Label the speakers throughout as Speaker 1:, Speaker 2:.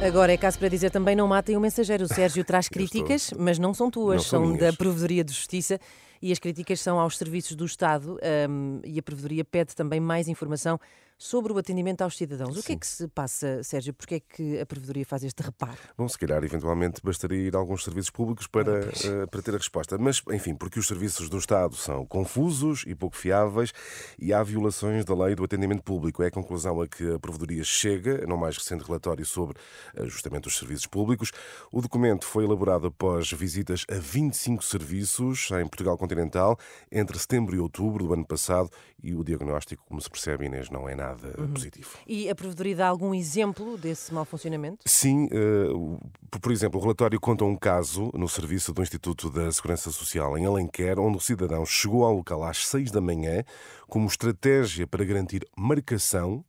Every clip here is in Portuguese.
Speaker 1: Agora é caso para dizer também não matem o mensageiro. O Sérgio traz críticas, mas não são tuas,
Speaker 2: Não são
Speaker 1: são da. Provedoria de Justiça e as críticas são aos serviços do Estado hum, e a Provedoria pede também mais informação sobre o atendimento aos cidadãos. O que é que se passa, Sérgio? Porquê é que a Provedoria faz este reparo?
Speaker 2: Bom, se calhar, eventualmente, bastaria ir a alguns serviços públicos para, eh, para ter a resposta. Mas, enfim, porque os serviços do Estado são confusos e pouco fiáveis e há violações da lei do atendimento público. É a conclusão a que a Provedoria chega, no mais recente relatório sobre eh, justamente os serviços públicos. O documento foi elaborado após visitas a 25 serviços em Portugal continental entre setembro e outubro do ano passado e o diagnóstico, como se percebe, Inês, não é nada positivo.
Speaker 1: E a Provedoria dá algum exemplo desse mau funcionamento?
Speaker 2: Sim, eh, por exemplo, o relatório conta um caso no serviço do Instituto da Segurança Social em Alenquer, onde o cidadão chegou ao local às seis da manhã como estratégia para garantir marcação.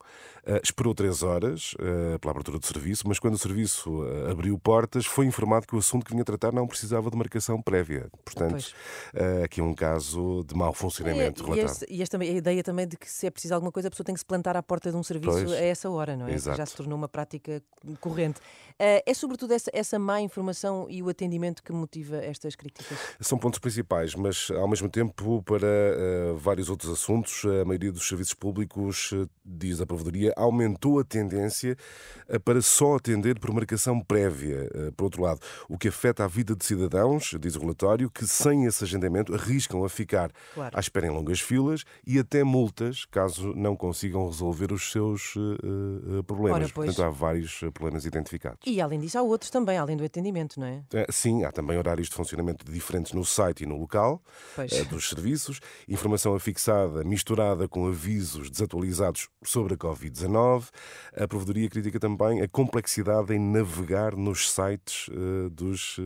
Speaker 2: eh, esperou três horas eh, pela abertura do serviço, mas quando o serviço abriu portas, foi informado que o assunto que vinha tratar não precisava de marcação prévia. Portanto,
Speaker 1: Pois.
Speaker 2: aqui é um caso de mau funcionamento
Speaker 1: e,
Speaker 2: relatado.
Speaker 1: este- e esta, a ideia também de que se é preciso alguma coisa, a pessoa tem que se plantar à porta de um serviço
Speaker 2: Pois.
Speaker 1: a essa hora, não é?
Speaker 2: Exato.
Speaker 1: Já se tornou uma prática corrente. Eh, é sobretudo essa, essa má informação e o atendimento que motiva estas críticas.
Speaker 2: São pontos principais, mas ao mesmo tempo, para eh, vários outros assuntos, a maioria dos serviços públicos, eh, diz a Provedoria, aumentou a tendência para só atender por marcação prévia. Por outro lado, o que afeta a vida de cidadãos, diz o relatório, que sem esse agendamento arriscam a ficar
Speaker 1: Claro.
Speaker 2: à espera em longas filas e até multas caso não consigam resolver os seus eh, problemas.
Speaker 1: Ora.
Speaker 2: Portanto, há vários problemas identificados.
Speaker 1: E além disso, há outros também, além do atendimento, não é?
Speaker 2: Sim, há também horários de funcionamento diferentes no site e no local eh, dos serviços, informação afixada misturada com avisos desatualizados sobre a Covid-19. A Provedoria critica também a complexidade em navegar nos sites dos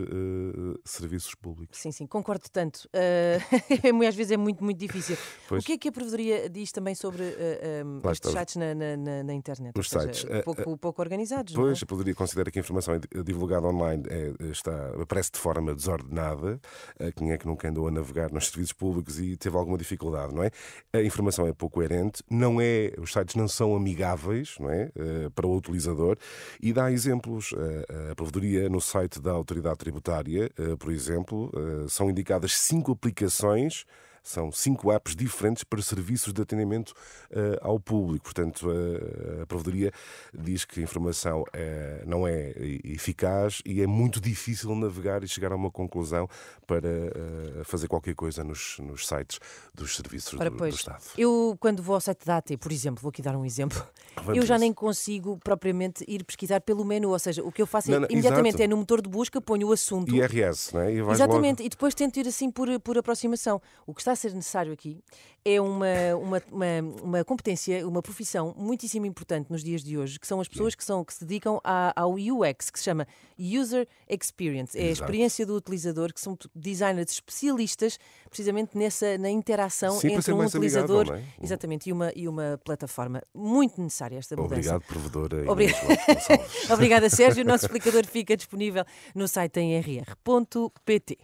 Speaker 2: serviços públicos.
Speaker 1: Sim, sim, concordo tanto. É às vezes é muito, muito difícil.
Speaker 2: Pois.
Speaker 1: O que é que a Provedoria diz também sobre eh, um, estes
Speaker 2: está.
Speaker 1: sites na, na- na- internet? Ou seja,
Speaker 2: sites. Eh,
Speaker 1: Pouco, pouco organizados, é?
Speaker 2: Pois, a Provedoria considera que a informação é di- divulgada online é, está, aparece de forma desordenada. Eh, Quem é que nunca andou a navegar nos serviços públicos e teve alguma dificuldade, não é? A informação é pouco coerente, não é, os sites não são amigáveis, não é? Eh, Para o utilizador e dá exemplos. Eh, A Provedoria no site da Autoridade Tributária, por exemplo, são indicadas cinco aplicações são cinco apps diferentes para serviços de atendimento eh, ao público. Portanto, eh, a Provedoria diz que a informação eh, não é eficaz e é muito difícil navegar e chegar a uma conclusão para eh, fazer qualquer coisa nos, nos sites dos serviços
Speaker 1: Ora,
Speaker 2: do, do
Speaker 1: pois,
Speaker 2: Estado.
Speaker 1: eu quando vou ao site da AT, por exemplo, vou aqui dar um exemplo,
Speaker 2: Vamos
Speaker 1: eu já
Speaker 2: a isso.
Speaker 1: nem consigo propriamente ir pesquisar pelo menu, ou seja, o que eu faço é
Speaker 2: Não, não,
Speaker 1: imediatamente
Speaker 2: exato.
Speaker 1: é no motor de busca, ponho o assunto.
Speaker 2: IRS, não é? E
Speaker 1: Exatamente,
Speaker 2: logo-
Speaker 1: e depois tento ir assim por, por aproximação. O que está a ser necessário aqui é uma, uma, uma, uma competência, uma profissão muitíssimo importante nos dias de hoje, que são as pessoas que, são, que se dedicam à- ao UX, que se chama User Experience. É a
Speaker 2: Exato.
Speaker 1: experiência do utilizador, que são designers especialistas precisamente nessa, na interação
Speaker 2: Sim,
Speaker 1: entre um
Speaker 2: amigável,
Speaker 1: utilizador
Speaker 2: não é?
Speaker 1: exatamente, e, uma, e uma plataforma. Muito necessária esta mudança.
Speaker 2: Obrigado, provedora. Gonçalves.
Speaker 1: Obrigada, Sérgio. O nosso explicador fica disponível no site em rr.pt.